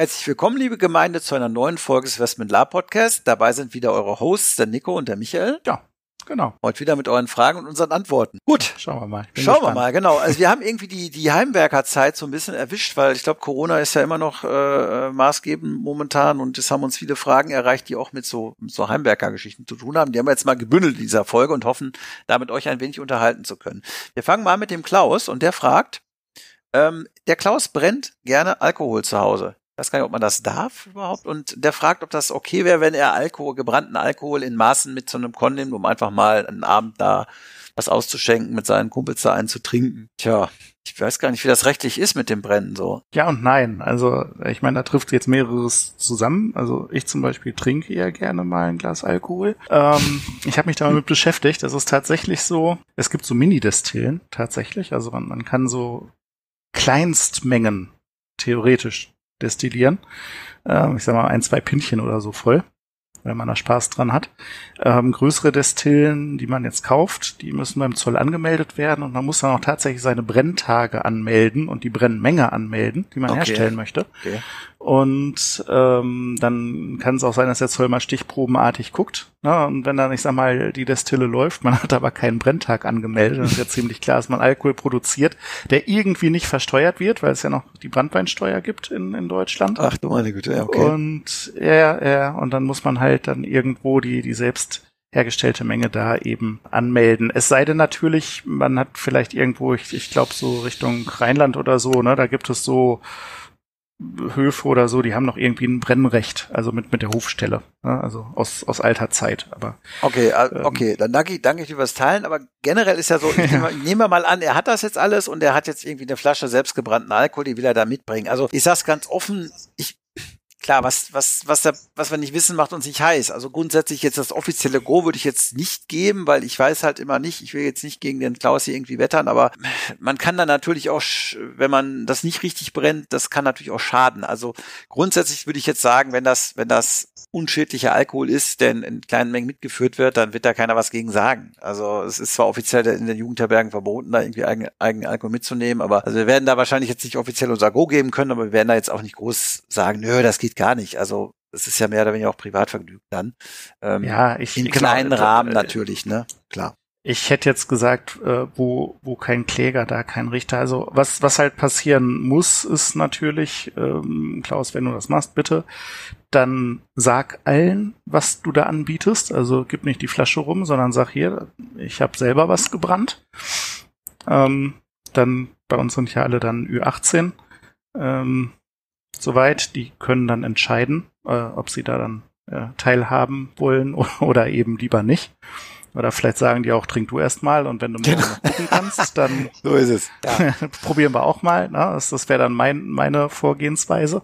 Herzlich willkommen, liebe Gemeinde, zu einer neuen Folge des Westment Lab Podcast. Dabei sind wieder eure Hosts, der Nico und der Michael. Ja, genau. Heute wieder mit euren Fragen und unseren Antworten. Gut. Schauen wir mal. Schauen gespannt. wir mal, genau. Also wir haben irgendwie die, die Heimwerkerzeit so ein bisschen erwischt, weil ich glaube, Corona ist ja immer noch äh, maßgebend momentan und es haben uns viele Fragen erreicht, die auch mit so, mit so Heimwerkergeschichten zu tun haben. Die haben wir jetzt mal gebündelt in dieser Folge und hoffen, damit euch ein wenig unterhalten zu können. Wir fangen mal mit dem Klaus und der fragt, ähm, der Klaus brennt gerne Alkohol zu Hause weiß gar nicht, ob man das darf überhaupt. Und der fragt, ob das okay wäre, wenn er Alkohol, gebrannten Alkohol in Maßen mit so einem Con nimmt, um einfach mal einen Abend da was auszuschenken, mit seinen Kumpels da einen zu trinken. Tja, ich weiß gar nicht, wie das rechtlich ist mit dem Brennen so. Ja und nein. Also ich meine, da trifft jetzt mehreres zusammen. Also ich zum Beispiel trinke eher gerne mal ein Glas Alkohol. Ähm, ich habe mich damit beschäftigt. Es ist tatsächlich so, es gibt so Mini-Destillen tatsächlich. Also man, man kann so Kleinstmengen theoretisch destillieren. Ähm, ich sag mal ein, zwei Pinchen oder so voll, wenn man da Spaß dran hat. Ähm, größere Destillen, die man jetzt kauft, die müssen beim Zoll angemeldet werden und man muss dann auch tatsächlich seine Brenntage anmelden und die Brennmenge anmelden, die man okay. herstellen möchte. Okay. Und ähm, dann kann es auch sein, dass der Zoll mal stichprobenartig guckt. Ne? Und wenn dann, ich sag mal, die Destille läuft, man hat aber keinen Brenntag angemeldet, dann ist ja ziemlich klar, dass man Alkohol produziert, der irgendwie nicht versteuert wird, weil es ja noch die Brandweinsteuer gibt in, in Deutschland. Ach du meine Güte, ja, okay. Und ja, ja, und dann muss man halt dann irgendwo die, die selbst hergestellte Menge da eben anmelden. Es sei denn natürlich, man hat vielleicht irgendwo, ich, ich glaube so Richtung Rheinland oder so, ne, da gibt es so Höfe oder so, die haben noch irgendwie ein Brennrecht, also mit, mit der Hofstelle, ne? also aus, aus alter Zeit. Aber Okay, ähm, okay, dann danke ich, danke ich dir fürs Teilen, aber generell ist ja so, ich nehme, nehme mal an, er hat das jetzt alles und er hat jetzt irgendwie eine Flasche selbstgebrannten Alkohol, die will er da mitbringen. Also ich sag's ganz offen, ich, klar, was, was, was, da, was wir nicht wissen, macht uns nicht heiß. Also grundsätzlich jetzt das offizielle Go würde ich jetzt nicht geben, weil ich weiß halt immer nicht, ich will jetzt nicht gegen den Klaus hier irgendwie wettern, aber man kann dann natürlich auch, wenn man das nicht richtig brennt, das kann natürlich auch schaden. Also grundsätzlich würde ich jetzt sagen, wenn das, wenn das unschädlicher Alkohol ist, der in, in kleinen Mengen mitgeführt wird, dann wird da keiner was gegen sagen. Also es ist zwar offiziell in den Jugendherbergen verboten, da irgendwie eigenen eigen Alkohol mitzunehmen, aber also wir werden da wahrscheinlich jetzt nicht offiziell unser Go geben können, aber wir werden da jetzt auch nicht groß sagen, nö, das geht gar nicht. Also es ist ja mehr oder weniger auch Privatvergnügen dann. Ähm, ja, ich in kleinen genau, Rahmen natürlich, ne? Klar. Ich hätte jetzt gesagt, äh, wo, wo kein Kläger, da kein Richter. Also was, was halt passieren muss, ist natürlich, ähm, Klaus, wenn du das machst, bitte, dann sag allen, was du da anbietest. Also gib nicht die Flasche rum, sondern sag hier, ich habe selber was gebrannt. Ähm, dann, bei uns sind ja alle dann Ü18 ähm, soweit. Die können dann entscheiden, äh, ob sie da dann äh, teilhaben wollen oder eben lieber nicht. Oder vielleicht sagen die auch, trink du erst mal und wenn du morgen noch gucken kannst, dann so ist es. Ja. probieren wir auch mal. Ne? Das, das wäre dann mein, meine Vorgehensweise.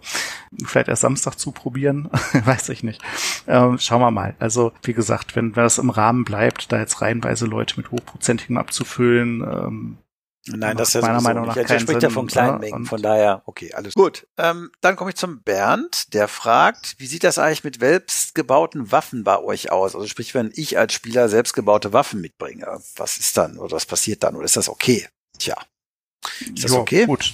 Vielleicht erst Samstag zu probieren, weiß ich nicht. Ähm, schauen wir mal. Also wie gesagt, wenn, wenn das im Rahmen bleibt, da jetzt reihenweise Leute mit hochprozentigem abzufüllen, ähm, Nein, das ist meiner Meinung nach nicht. Er spricht ja von kleinen ne? Mengen, von daher, okay, alles gut. Ähm, dann komme ich zum Bernd, der fragt, wie sieht das eigentlich mit selbstgebauten Waffen bei euch aus? Also sprich, wenn ich als Spieler selbstgebaute Waffen mitbringe, was ist dann oder was passiert dann oder ist das okay? Tja, ist das jo, okay? Gut,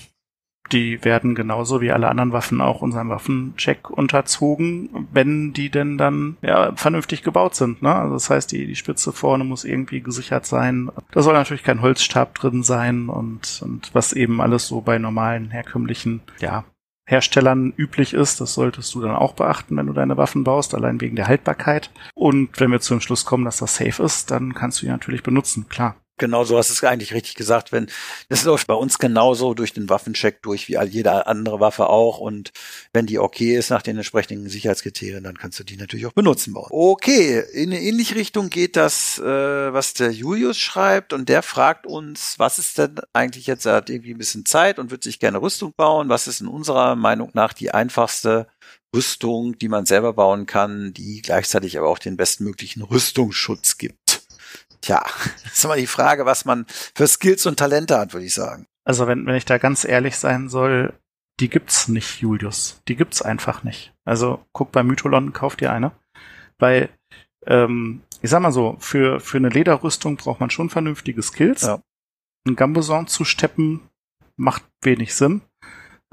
die werden genauso wie alle anderen Waffen auch unserem Waffencheck unterzogen, wenn die denn dann ja vernünftig gebaut sind. Ne? Also das heißt, die, die Spitze vorne muss irgendwie gesichert sein. Da soll natürlich kein Holzstab drin sein und, und was eben alles so bei normalen, herkömmlichen, ja, Herstellern üblich ist. Das solltest du dann auch beachten, wenn du deine Waffen baust, allein wegen der Haltbarkeit. Und wenn wir zum Schluss kommen, dass das safe ist, dann kannst du die natürlich benutzen, klar. Genau, so hast du es eigentlich richtig gesagt. Wenn das läuft bei uns genauso durch den Waffencheck durch wie jede andere Waffe auch. Und wenn die okay ist nach den entsprechenden Sicherheitskriterien, dann kannst du die natürlich auch benutzen bauen. Okay, in eine ähnliche Richtung geht das, äh, was der Julius schreibt. Und der fragt uns, was ist denn eigentlich jetzt, er hat irgendwie ein bisschen Zeit und wird sich gerne Rüstung bauen. Was ist in unserer Meinung nach die einfachste Rüstung, die man selber bauen kann, die gleichzeitig aber auch den bestmöglichen Rüstungsschutz gibt? Tja, das ist immer die Frage, was man für Skills und Talente hat, würde ich sagen. Also wenn, wenn ich da ganz ehrlich sein soll, die gibt's nicht, Julius. Die gibt's einfach nicht. Also guck bei Mytholon, kauf dir eine. Weil, ähm, ich sag mal so, für, für eine Lederrüstung braucht man schon vernünftige Skills. Ja. Ein Gambeson zu steppen macht wenig Sinn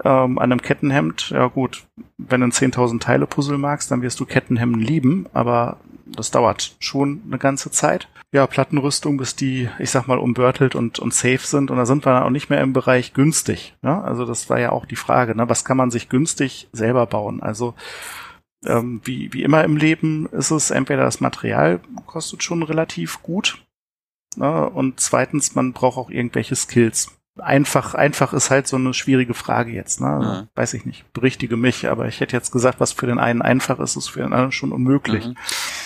ähm, an einem Kettenhemd, ja gut, wenn du ein 10.000 Teile Puzzle magst, dann wirst du Kettenhemden lieben, aber das dauert schon eine ganze Zeit. Ja, Plattenrüstung, bis die, ich sag mal, umbörtelt und, und safe sind. Und da sind wir dann auch nicht mehr im Bereich günstig. Ne? Also das war ja auch die Frage, ne? was kann man sich günstig selber bauen? Also ähm, wie, wie immer im Leben ist es entweder das Material kostet schon relativ gut. Ne? Und zweitens, man braucht auch irgendwelche Skills einfach, einfach ist halt so eine schwierige Frage jetzt. Ne? Also, mhm. Weiß ich nicht, berichtige mich, aber ich hätte jetzt gesagt, was für den einen einfach ist, ist für den anderen schon unmöglich. Mhm.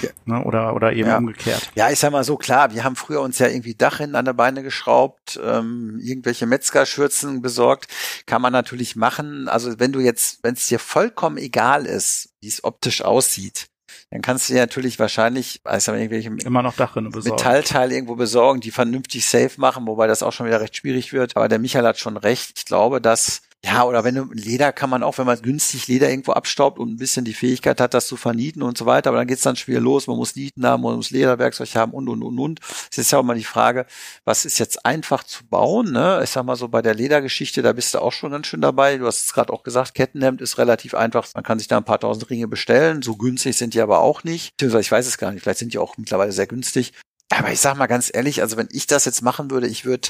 Ja. Ne? Oder, oder eben ja. umgekehrt. Ja, ich sag mal so, klar, wir haben früher uns ja irgendwie Dachrinnen an der Beine geschraubt, ähm, irgendwelche Metzgerschürzen besorgt, kann man natürlich machen. Also wenn du jetzt, wenn es dir vollkommen egal ist, wie es optisch aussieht, dann kannst du dir natürlich wahrscheinlich also irgendwelche immer noch Dachrinne besorgen. Metallteile irgendwo besorgen, die vernünftig safe machen, wobei das auch schon wieder recht schwierig wird. Aber der Michael hat schon recht. Ich glaube, dass ja, oder wenn du Leder kann man auch, wenn man günstig Leder irgendwo abstaubt und ein bisschen die Fähigkeit hat, das zu vernieten und so weiter, aber dann geht's dann schwer los, man muss Nieten haben, man muss Lederwerkzeug haben und und und und. Es ist ja auch mal die Frage, was ist jetzt einfach zu bauen, ne? Ich sag mal so, bei der Ledergeschichte, da bist du auch schon ganz schön dabei. Du hast es gerade auch gesagt, Kettenhemd ist relativ einfach. Man kann sich da ein paar tausend Ringe bestellen. So günstig sind die aber auch nicht. Ich weiß es gar nicht, vielleicht sind die auch mittlerweile sehr günstig. Aber ich sag mal ganz ehrlich, also wenn ich das jetzt machen würde, ich würde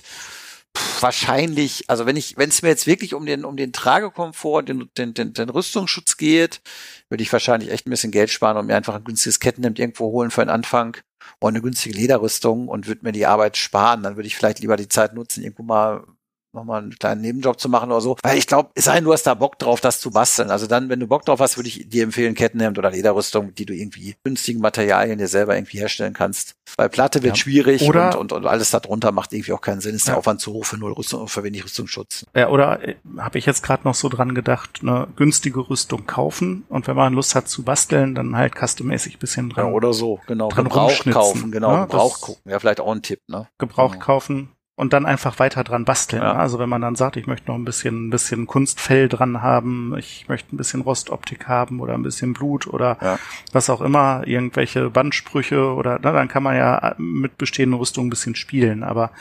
wahrscheinlich, also wenn ich, wenn es mir jetzt wirklich um den, um den Tragekomfort, den, den, den, den Rüstungsschutz geht, würde ich wahrscheinlich echt ein bisschen Geld sparen und mir einfach ein günstiges Kettenhemd irgendwo holen für den Anfang und eine günstige Lederrüstung und würde mir die Arbeit sparen. Dann würde ich vielleicht lieber die Zeit nutzen, irgendwo mal nochmal einen kleinen Nebenjob zu machen oder so. Weil ich glaube, es sei denn, du hast da Bock drauf, das zu basteln. Also dann, wenn du Bock drauf hast, würde ich dir empfehlen, Kettenhemd oder Lederrüstung, die du irgendwie günstigen Materialien dir selber irgendwie herstellen kannst. Weil Platte wird ja. schwierig oder und, und, und alles darunter macht irgendwie auch keinen Sinn. Ist ja. der Aufwand zu hoch für null Rüstung, für wenig Rüstungsschutz. Ja, oder äh, habe ich jetzt gerade noch so dran gedacht, eine günstige Rüstung kaufen und wenn man Lust hat zu basteln, dann halt custommäßig bisschen dran. Ja, oder so, genau. Dran Gebrauch kaufen, genau. Ne? Gebrauch gucken. Ja, vielleicht auch ein Tipp, ne? Gebraucht genau. kaufen, und dann einfach weiter dran basteln. Ja. Also wenn man dann sagt, ich möchte noch ein bisschen, ein bisschen Kunstfell dran haben, ich möchte ein bisschen Rostoptik haben oder ein bisschen Blut oder ja. was auch immer, irgendwelche Bandsprüche oder na, dann kann man ja mit bestehenden Rüstungen ein bisschen spielen. Aber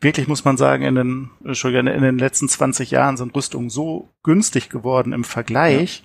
wirklich muss man sagen, in den, Entschuldigung, in den letzten 20 Jahren sind Rüstungen so günstig geworden im Vergleich.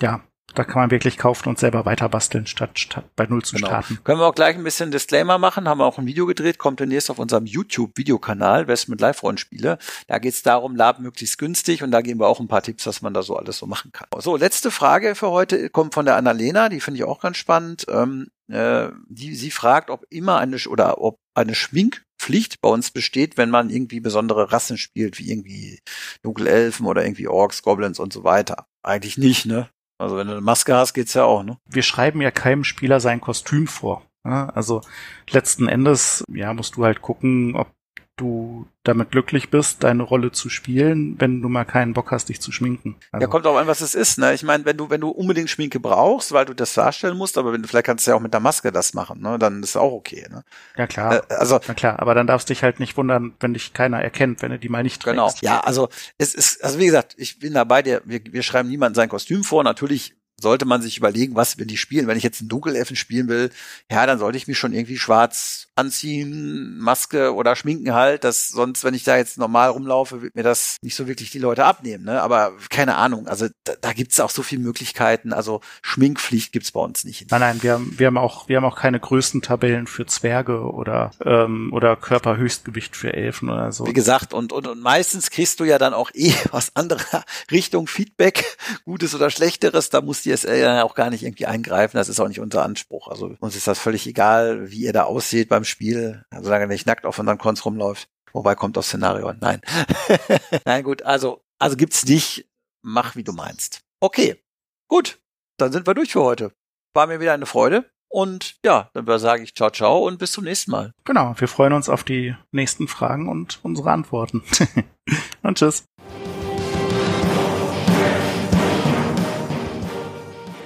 ja, ja da kann man wirklich kaufen und selber weiter basteln, statt, statt bei Null zu genau. starten. Können wir auch gleich ein bisschen Disclaimer machen, haben wir auch ein Video gedreht, kommt demnächst auf unserem YouTube-Videokanal, Westment Live-Rollenspiele. Da geht es darum, Lab möglichst günstig und da geben wir auch ein paar Tipps, was man da so alles so machen kann. So, letzte Frage für heute kommt von der Annalena, die finde ich auch ganz spannend. Ähm, äh, die, sie fragt, ob immer eine oder ob eine Schminkpflicht bei uns besteht, wenn man irgendwie besondere Rassen spielt, wie irgendwie Dunkelelfen oder irgendwie Orks, Goblins und so weiter. Eigentlich nicht, ne? Also wenn du eine Maske hast, geht's ja auch, ne? Wir schreiben ja keinem Spieler sein Kostüm vor. Also letzten Endes, ja, musst du halt gucken, ob du damit glücklich bist, deine Rolle zu spielen, wenn du mal keinen Bock hast, dich zu schminken. Also ja, kommt auch an, was es ist. Ne? Ich meine, wenn du, wenn du unbedingt Schminke brauchst, weil du das darstellen musst, aber wenn du vielleicht kannst du ja auch mit der Maske das machen, ne? dann ist auch okay. Ne? Ja klar. Äh, also Na klar, aber dann darfst du dich halt nicht wundern, wenn dich keiner erkennt, wenn du die mal nicht trägst. Genau. Ja, also es ist, also wie gesagt, ich bin dabei, der, wir, wir schreiben niemandem sein Kostüm vor. Natürlich sollte man sich überlegen, was wenn die spielen. Wenn ich jetzt einen Dunkelelfen spielen will, ja, dann sollte ich mich schon irgendwie schwarz anziehen, Maske oder schminken halt. Das sonst, wenn ich da jetzt normal rumlaufe, wird mir das nicht so wirklich die Leute abnehmen. Ne? Aber keine Ahnung. Also da, da gibt es auch so viele Möglichkeiten. Also Schminkpflicht gibt's bei uns nicht. Nein, nein, wir haben, wir haben auch, wir haben auch keine Größentabellen für Zwerge oder ähm, oder Körperhöchstgewicht für Elfen oder so. Wie gesagt, und, und, und meistens kriegst du ja dann auch eh aus anderer Richtung Feedback, Gutes oder Schlechteres. Da musst DSL ja auch gar nicht irgendwie eingreifen. Das ist auch nicht unser Anspruch. Also uns ist das völlig egal, wie ihr da aussieht beim Spiel, solange nicht nackt auf unseren Cons rumläuft. Wobei kommt das Szenario. Nein. Nein, gut. Also, also gibt's nicht. Mach, wie du meinst. Okay. Gut. Dann sind wir durch für heute. War mir wieder eine Freude. Und ja, dann sage ich ciao, ciao und bis zum nächsten Mal. Genau, wir freuen uns auf die nächsten Fragen und unsere Antworten. und tschüss.